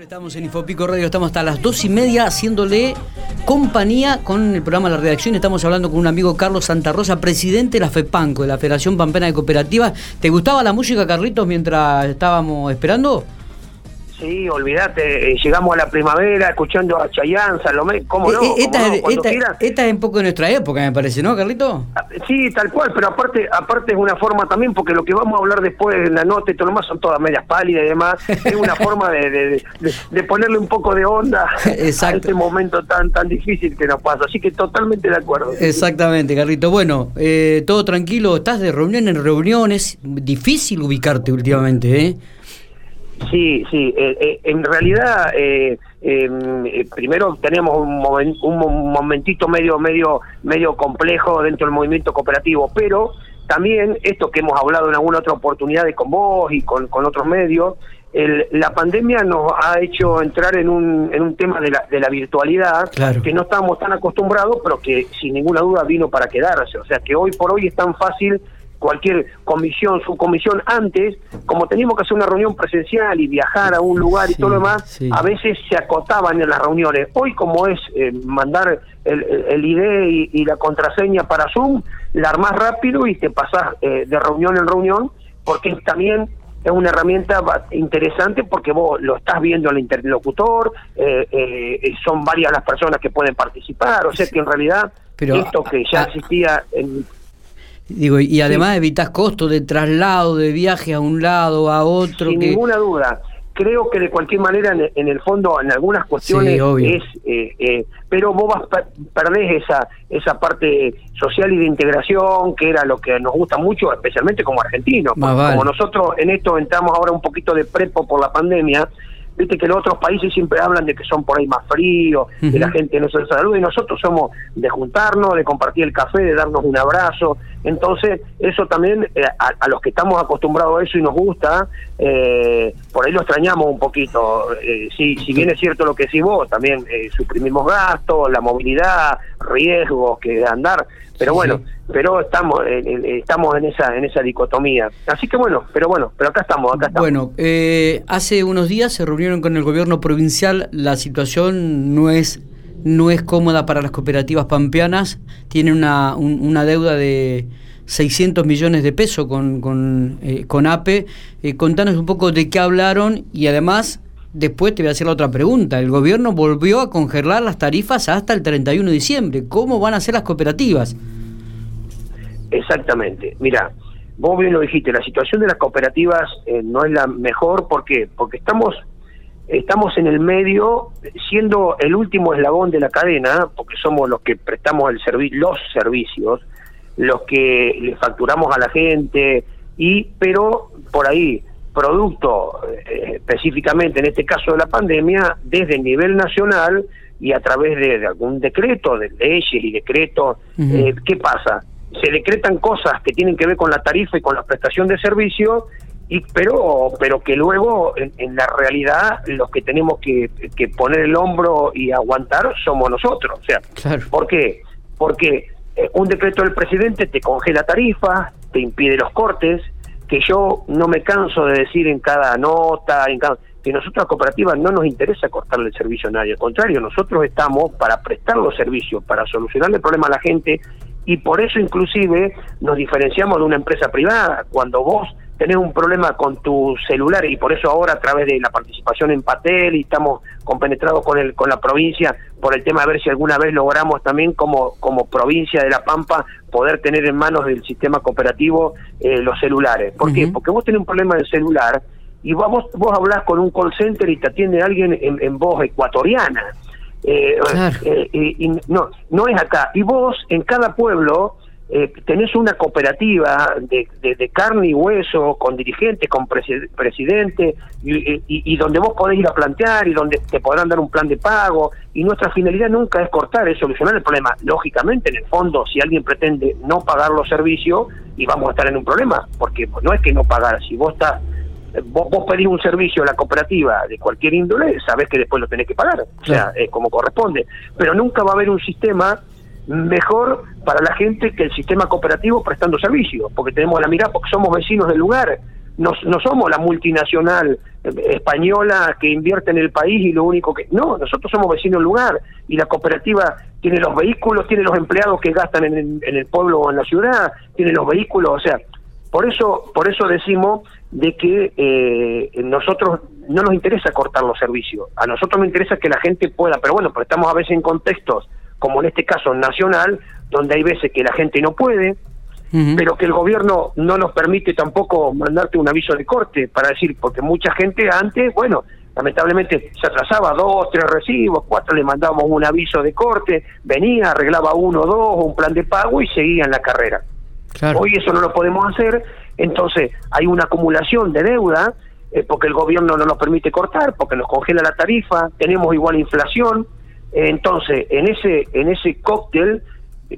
Estamos en Infopico Radio, estamos hasta las dos y media haciéndole compañía con el programa La Redacción. Estamos hablando con un amigo Carlos Santa Rosa, presidente de la FEPANCO, de la Federación Pampena de Cooperativas. ¿Te gustaba la música, Carlitos, mientras estábamos esperando? Sí, olvídate, eh, llegamos a la primavera escuchando a Chayanne, Salomé, ¿cómo no? Eh, eh, esta, ¿Cómo no? Cuando esta- quieras. esta es un poco de nuestra época, me parece, ¿no, Carlito? Ah, Sí, tal cual, pero aparte aparte es una forma también, porque lo que vamos a hablar después en la nota y todo lo demás son todas medias pálidas y demás, es una forma de, de- de- de ponerle un poco de onda a Exacto. este momento tan tan difícil que nos pasa, así que totalmente de acuerdo. Exactamente, Carlito. Bueno, eh, todo tranquilo, estás de reunión en reuniones, difícil ubicarte últimamente, ¿eh? Sí, sí, eh, eh, en realidad eh, eh, eh, primero tenemos un, momen- un mo- momentito medio medio medio complejo dentro del movimiento cooperativo, pero también esto que hemos hablado en alguna otra oportunidad de con vos y con, con otros medios, el- la pandemia nos ha hecho entrar en un, en un tema de la, de la virtualidad Claro. que no estábamos tan acostumbrados, pero que sin ninguna duda vino para quedarse. O sea que hoy por hoy es tan fácil cualquier comisión, subcomisión, antes, como teníamos que hacer una reunión presencial y viajar a un lugar y todo lo demás, sí. a veces se acotaban en las reuniones. Hoy como es eh, mandar el, ID y, y la contraseña para Zoom, la armás rápido y te pasás eh, de reunión en reunión, porque también es una herramienta interesante porque vos lo estás viendo al interlocutor, eh, eh, son varias las personas que pueden participar, o sea que en realidad Pero, esto que ya existía en Digo, y además evitas costos de traslado, de viaje a un lado, a otro. Sin que... ninguna duda. Creo que de cualquier manera, en, en el fondo, en algunas cuestiones Sí, es, eh, eh, pero vos vas per- perdés esa esa parte social y de integración que era lo que nos gusta mucho, especialmente como argentinos. Vale. Como nosotros en esto entramos ahora un poquito de prepo por la pandemia. Viste que los otros países siempre hablan de que son por ahí más fríos, Ujú. que la gente no se saluda y nosotros somos de juntarnos, de compartir el café, de darnos un abrazo. Entonces, eso también, eh, a, a los que estamos acostumbrados a eso y nos gusta, eh, por ahí lo extrañamos un poquito. Eh, sí, si bien es cierto lo que decís vos, también eh, suprimimos gastos, la movilidad, riesgos que andar, pero Sí, bueno, sí. pero estamos en, en- estamos en esa en esa dicotomía. Así que bueno, pero bueno, pero acá estamos, acá estamos. Bueno, eh, hace unos días se reunieron con el gobierno provincial. La situación no es no es cómoda para las cooperativas pampeanas. Tienen una, un- una deuda de 600 millones de pesos con, con, eh, con APE. Eh, contanos un poco de qué hablaron y además después te voy a hacer la otra pregunta. El gobierno volvió a congelar las tarifas hasta el 31 de diciembre. ¿Cómo van a ser las cooperativas? Exactamente. Mira, vos bien lo dijiste, la situación de las cooperativas eh, no es la mejor, ¿por qué? Porque estamos estamos en el medio, siendo el último eslabón de la cadena, porque somos los que prestamos el los servicios, los que le facturamos a la gente, y pero por ahí, producto eh, específicamente en este caso de la pandemia, desde el nivel nacional y a través de, de algún decreto, de leyes y decretos, eh, ¿qué pasa? Se decretan cosas que tienen que ver con la tarifa y con la prestación de servicio, y pero pero que luego en, en la realidad los que tenemos que, que poner el hombro y aguantar somos nosotros. O sea, Claro. ¿por qué? Porque eh, un decreto del presidente te congela tarifas, te impide los cortes, que yo no me canso de decir en cada nota, en cada que nosotros las cooperativas no nos interesa cortarle el servicio a nadie, al contrario, nosotros estamos para prestar los servicios, para solucionarle el problema a la gente y por eso inclusive nos diferenciamos de una empresa privada. Cuando vos tenés un problema con tu celular y por eso ahora a través de la participación en Patel y estamos compenetrados con el con la provincia por el tema de ver si alguna vez logramos también como como provincia de La Pampa poder tener en manos del sistema cooperativo eh, los celulares. ¿Por qué? Porque vos tenés un problema del celular y vos, vos hablás con un call center y te atiende alguien en, en voz ecuatoriana. Eh, Claro. eh, y, y no, no es acá. Y vos, en cada pueblo, eh, tenés una cooperativa de, de- de carne y hueso, con dirigentes, con presi- presidente, y, y- y donde vos podés ir a plantear y donde te podrán dar un plan de pago. Y nuestra finalidad nunca es cortar, es solucionar el problema. Lógicamente, en el fondo, si alguien pretende no pagar los servicios, y vamos a estar en un problema, porque no es que no pagar, si vos estás vos, vos pedís un servicio a la cooperativa de cualquier índole, sabés que después lo tenés que pagar, o sea, eh, como corresponde. Pero nunca va a haber un sistema mejor para la gente que el sistema cooperativo prestando servicios, porque tenemos la mirada, porque somos vecinos del lugar, no, no somos la multinacional española que invierte en el país y lo único que... No, nosotros somos vecinos del lugar y la cooperativa tiene los vehículos, tiene los empleados que gastan en, en el pueblo o en la ciudad, tiene los vehículos, o sea, por eso, por eso decimos de que eh, nosotros no nos interesa cortar los servicios, a nosotros nos interesa que la gente pueda, pero bueno, pues estamos a veces en contextos, como en este caso nacional, donde hay veces que la gente no puede, pero que el gobierno no nos permite tampoco mandarte un aviso de corte para decir, porque mucha gente antes, bueno, lamentablemente se atrasaba dos, tres recibos, cuatro le mandábamos un aviso de corte, venía, arreglaba uno, dos, un plan de pago y seguía en la carrera. Hoy eso no lo podemos hacer, entonces hay una acumulación de deuda eh, porque el gobierno no nos permite cortar, porque nos congela la tarifa, tenemos igual inflación, entonces en ese en ese cóctel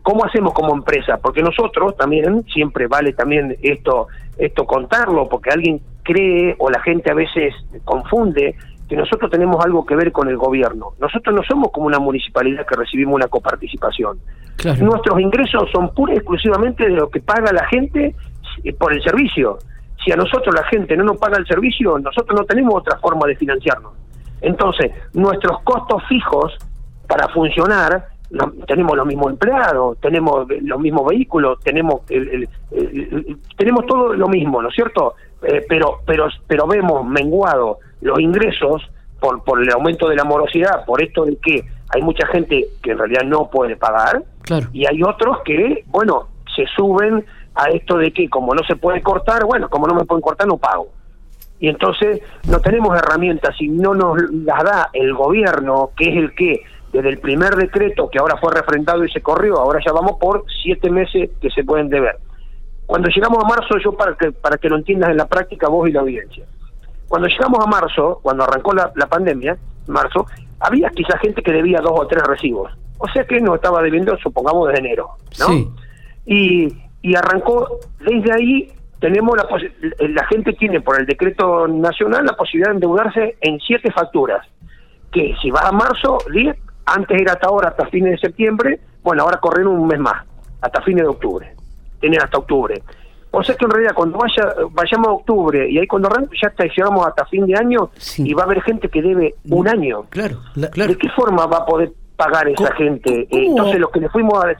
¿Cómo hacemos como empresa? Porque nosotros también, siempre vale también esto, esto contarlo, porque alguien cree o la gente a veces confunde que nosotros tenemos algo que ver con el gobierno. Nosotros no somos como una municipalidad que recibimos una coparticipación. Nuestros ingresos son pura y exclusivamente de lo que paga la gente eh, por el servicio. Si a nosotros la gente no nos paga el servicio, nosotros no tenemos otra forma de financiarnos. Entonces, nuestros costos fijos para funcionar tenemos los mismos empleados, tenemos los mismos vehículos, tenemos el, tenemos todo lo mismo, ¿no es cierto? Eh, pero pero pero vemos menguado los ingresos por por el aumento de la morosidad, por esto de que hay mucha gente que en realidad no puede pagar y hay otros que, bueno, se suben a esto de que como no se puede cortar, bueno, como no me pueden cortar no pago. Y entonces no tenemos herramientas y no nos las da el gobierno, que es el que desde el primer decreto que ahora fue refrendado y se corrió, ahora ya vamos por siete meses que se pueden deber. Cuando llegamos a marzo, yo para que, para que lo entiendas en la práctica vos y la audiencia, cuando llegamos a marzo, cuando arrancó la, la pandemia, marzo, había quizá gente que debía dos o tres recibos. O sea que no estaba debiendo, supongamos, desde enero. ¿no? Y, y arrancó, desde ahí tenemos la, la gente tiene por el decreto nacional la posibilidad de endeudarse en siete facturas que si va a marzo, 10, antes era hasta ahora, hasta fines de septiembre, bueno, ahora corren un mes más, hasta fines de octubre. Tienen hasta octubre. O sea que en realidad cuando vaya, vayamos a octubre y ahí cuando ya hasta llegamos hasta fin de año y va a haber gente que debe un año. Claro, ¿De qué forma va a poder pagar esa gente? Entonces lo que le fuimos a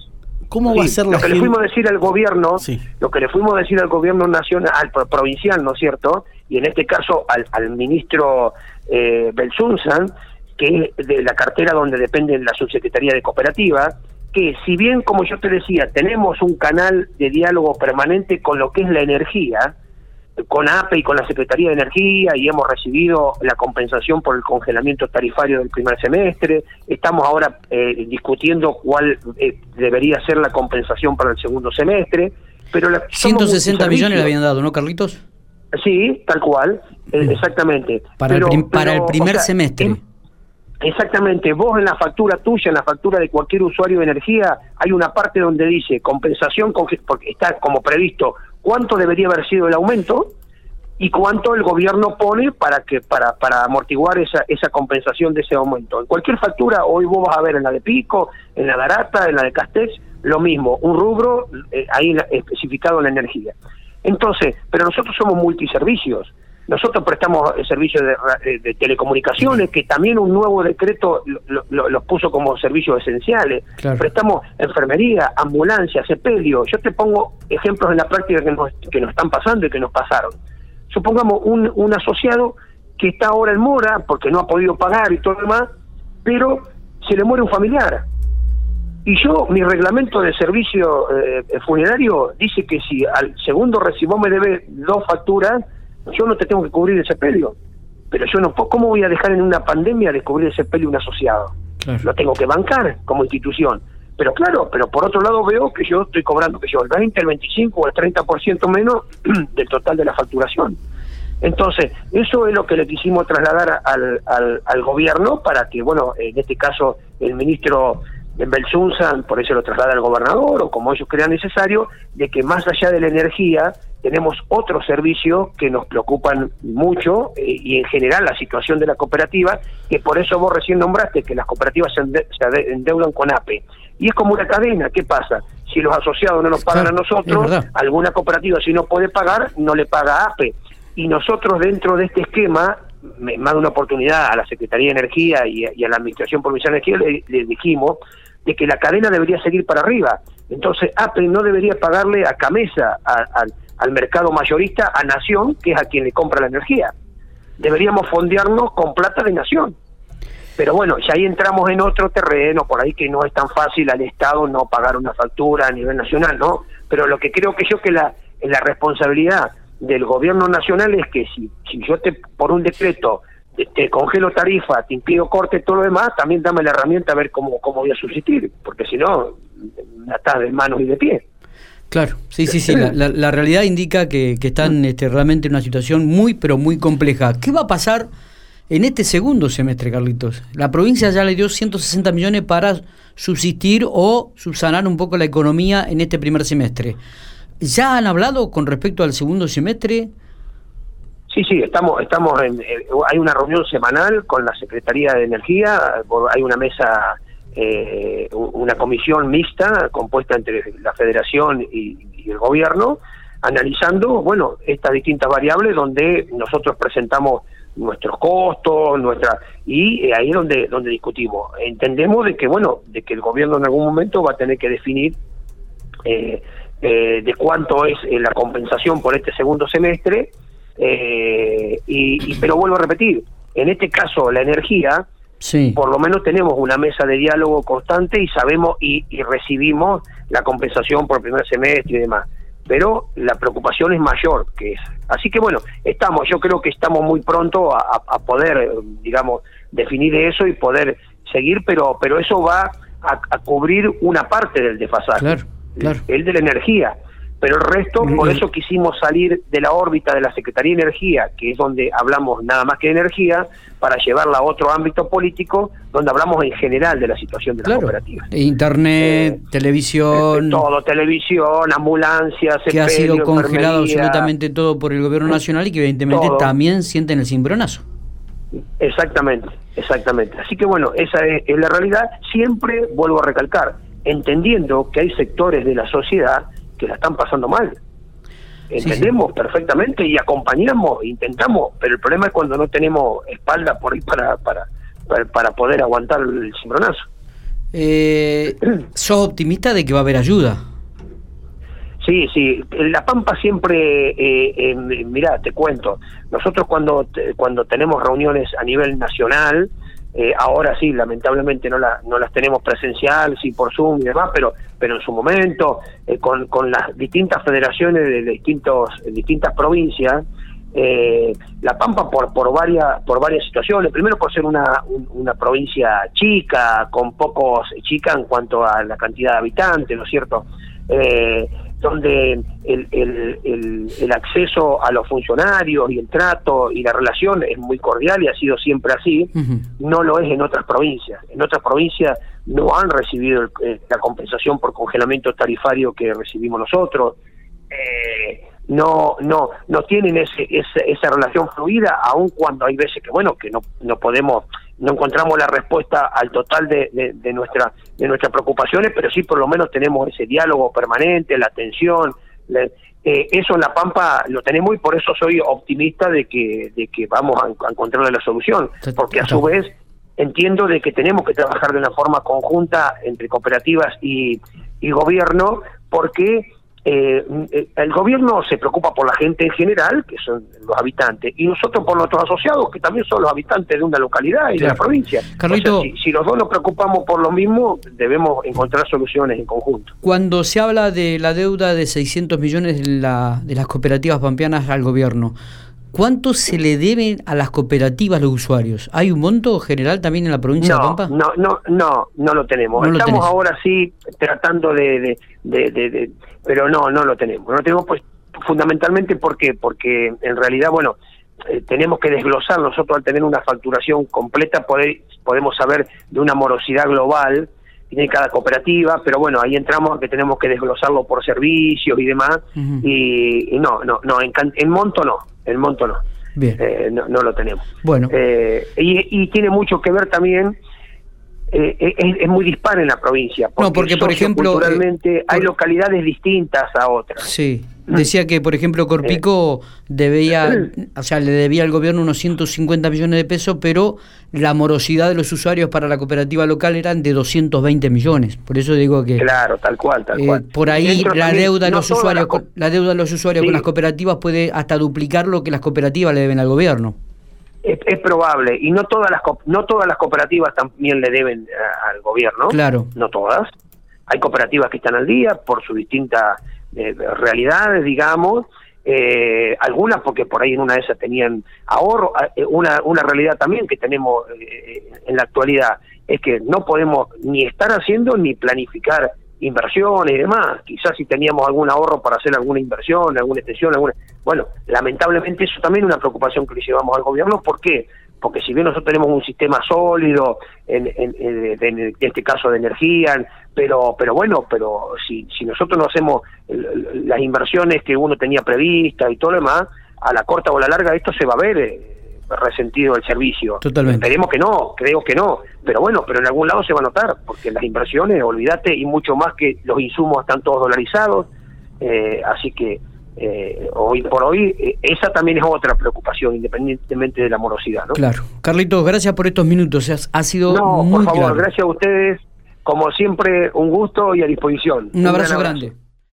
¿Cómo va a ser la Lo que le fuimos a decir al gobierno, lo que le fuimos a decir al gobierno nacional, al provincial, ¿no es cierto? Y en este caso al, al ministro eh, Belsunzan, que es de la cartera donde depende la subsecretaría de cooperativa, que si bien, como yo te decía, tenemos un canal de diálogo permanente con lo que es la energía, con APE y con la Secretaría de Energía y hemos recibido la compensación por el congelamiento tarifario del primer semestre. Estamos ahora eh, discutiendo cuál eh, debería ser la compensación para el segundo semestre. Pero la, 160 millones le habían dado, ¿no, Carlitos? Sí, tal cual, eh, exactamente. Para el, para el primer semestre. Exactamente, vos en la factura tuya, en la factura de cualquier usuario de energía, hay una parte donde dice compensación, porque está como previsto cuánto debería haber sido el aumento y cuánto el gobierno pone para que para para amortiguar esa esa compensación de ese aumento. En cualquier factura, hoy vos vas a ver en la de Pico, en la de Arata, en la de Castex, lo mismo, un rubro eh, ahí especificado en la energía. Entonces, pero nosotros somos multiservicios. Nosotros prestamos servicios de, telecomunicaciones, que también un nuevo decreto los puso como servicios esenciales. Prestamos enfermería, ambulancia, sepelio. Yo te pongo ejemplos en la práctica que nos, que nos están pasando y que nos pasaron. Supongamos un, un asociado que está ahora en mora porque no ha podido pagar y todo lo demás, pero se le muere un familiar. Y yo, mi reglamento de servicio eh, funerario dice que si al segundo recibo me debe dos facturas, yo no te tengo que cubrir ese pelio, pero yo no ¿cómo voy a dejar en una pandemia de cubrir ese pelio un asociado? Lo tengo que bancar como institución. Pero claro, pero por otro lado veo que yo estoy cobrando que yo el 20, el 25 o el 30% menos del total de la facturación. Entonces, eso es lo que le quisimos trasladar al, al, al gobierno para que, bueno, en este caso el ministro en Belsunzan, por eso lo traslada al gobernador o como ellos crean necesario, de que más allá de la energía tenemos otros servicios que nos preocupan mucho eh, y en general la situación de la cooperativa, que por eso vos recién nombraste que las cooperativas se, endeudan con APE. Y es como una cadena, ¿qué pasa? Si los asociados no nos pagan a nosotros, alguna cooperativa si no puede pagar, no le paga a APE. Y nosotros dentro de este esquema más de una oportunidad a la Secretaría de Energía y, a la Administración Provincial de Energía le, dijimos de que la cadena debería seguir para arriba. Entonces, APE no debería pagarle a Camesa, al mercado mayorista, a Nación, que es a quien le compra la energía. Deberíamos fondearnos con plata de Nación. Pero bueno, ya ahí entramos en otro terreno, por ahí que no es tan fácil al Estado no pagar una factura a nivel nacional, ¿no? Pero lo que creo que yo que la, la responsabilidad del gobierno nacional es que si, si yo te por un decreto te, congelo tarifa, te impido corte, todo lo demás, también dame la herramienta a ver cómo, cómo voy a subsistir, porque si no, estás de manos y de pie. Claro, sí, sí, sí. La, la, realidad indica que, que están este, realmente en una situación muy, pero muy compleja. ¿Qué va a pasar? en este segundo semestre, Carlitos. La provincia ya le dio 160 millones para subsistir o subsanar un poco la economía en este primer semestre. ¿Ya han hablado con respecto al segundo semestre? Sí, sí, estamos, estamos en, hay una reunión semanal con la Secretaría de Energía, hay una mesa, eh, una comisión mixta compuesta entre la Federación y, y el Gobierno, analizando, bueno, estas distintas variables donde nosotros presentamos nuestros costos, nuestra y eh, ahí es donde donde discutimos. Entendemos de que bueno, de que el gobierno en algún momento va a tener que definir eh, eh, de cuánto es la compensación por este segundo semestre y, pero vuelvo a repetir, en este caso la energía Sí. Por lo menos tenemos una mesa de diálogo constante y sabemos y, y recibimos la compensación por el primer semestre y demás pero la preocupación es mayor que es. Así que bueno, estamos, yo creo que estamos muy pronto a, poder, digamos, definir eso y poder seguir, pero, pero eso va a, cubrir una parte del desfasaje, el de la energía pero el resto, por eso quisimos salir de la órbita de la Secretaría de Energía, que es donde hablamos nada más que de energía, para llevarla a otro ámbito político, donde hablamos en general de la situación de las cooperativas. Internet, eh, televisión. Todo, televisión, ambulancias, que ha sido congelado absolutamente todo por el gobierno nacional y que evidentemente también sienten el cimbronazo. Exactamente, exactamente. Así que bueno, esa es la realidad. Siempre vuelvo a recalcar, entendiendo que hay sectores de la sociedad que la están pasando mal. Entendemos perfectamente y acompañamos, intentamos, pero el problema es cuando no tenemos espalda por ahí para, para, para, poder aguantar el cimbronazo. Eh, ¿Sos optimista de que va a haber ayuda? Sí, sí. La Pampa siempre, eh, eh, mira, te cuento, nosotros cuando, cuando tenemos reuniones a nivel nacional, eh, ahora sí, lamentablemente no, la, no las tenemos presencial, sí por Zoom y demás, pero, pero en su momento, eh, con, con las distintas federaciones de, distintos, distintas provincias, eh, La Pampa por, por, varias, por varias situaciones. Primero por ser una, una provincia chica, con pocos, chica en cuanto a la cantidad de habitantes, ¿no es cierto? Eh, donde el, el, el, acceso a los funcionarios y el trato y la relación es muy cordial y ha sido siempre así, no lo es en otras provincias. En otras provincias no han recibido la compensación por congelamiento tarifario que recibimos nosotros. Eh, no no no tienen ese, esa relación fluida aun cuando hay veces que bueno que no no podemos no encontramos la respuesta al total de, de, nuestra de nuestras preocupaciones pero sí por lo menos tenemos ese diálogo permanente la atención eh, eso en la Pampa lo tenemos y por eso soy optimista de que de que vamos a, a encontrar la solución porque a su vez entiendo de que tenemos que trabajar de una forma conjunta entre cooperativas y, y gobierno porque eh, el gobierno se preocupa por la gente en general, que son los habitantes, y nosotros por nuestros asociados, que también son los habitantes de una localidad y de la provincia. Carlito, si, los dos nos preocupamos por lo mismo, debemos encontrar soluciones en conjunto. Cuando se habla de la deuda de 600 millones de, la, de las cooperativas pampeanas al gobierno, ¿Cuánto se le deben a las cooperativas los usuarios? ¿Hay un monto general también en la provincia de Pampa? No, no, no, no lo tenemos. Estamos ahora sí tratando de, de, pero no, no lo tenemos. No lo tenemos pues fundamentalmente porque porque en realidad, bueno, eh, tenemos que desglosar nosotros al tener una facturación completa poder, podemos saber de una morosidad global tiene cada cooperativa, pero bueno, ahí entramos que tenemos que desglosarlo por servicios y demás, y, no, no, no, en, en monto no, el monto no. Bien. Eh, no, lo tenemos. Bueno. Eh, y, tiene mucho que ver también, eh, es, muy dispar en la provincia. Porque no, porque por ejemplo. Culturalmente hay localidades distintas a otras. Sí. Decía que, por ejemplo, Corpico debía, o sea, le debía al gobierno unos 150 millones de pesos, pero la morosidad de los usuarios para la cooperativa local eran de 220 millones. Por eso digo que... Claro, tal cual, tal cual. Por ahí la deuda, de los usuarios, la, deuda de los usuarios con las cooperativas puede hasta duplicar lo que las cooperativas le deben al gobierno. Es, probable y no todas las no todas las cooperativas también le deben al gobierno. Claro. No todas. Hay cooperativas que están al día por sus distintas eh, realidades digamos eh, algunas porque por ahí en una de esas tenían ahorro eh, una una realidad también que tenemos en la actualidad es que no podemos ni estar haciendo ni planificar inversiones y demás. Quizás si teníamos algún ahorro para hacer alguna inversión, alguna extensión, alguna... Bueno, lamentablemente eso también es una preocupación que le llevamos al gobierno. ¿Por qué? Porque si bien nosotros tenemos un sistema sólido, en, en, este caso de energía, pero pero bueno, pero si, si nosotros no hacemos las inversiones que uno tenía previstas y todo lo demás, a la corta o a la larga esto se va a ver eh, resentido el servicio. Totalmente. Esperemos que no, creo que no, pero bueno, pero en algún lado se va a notar, porque las inversiones, olvídate, y mucho más que los insumos están todos dolarizados, eh, así que eh, hoy por hoy eh, esa también es otra preocupación, independientemente de la morosidad. ¿no? Claro. Carlitos, gracias por estos minutos, ha sido no, muy por favor, gracias a ustedes, como siempre, un gusto y a disposición. Un, abrazo grande.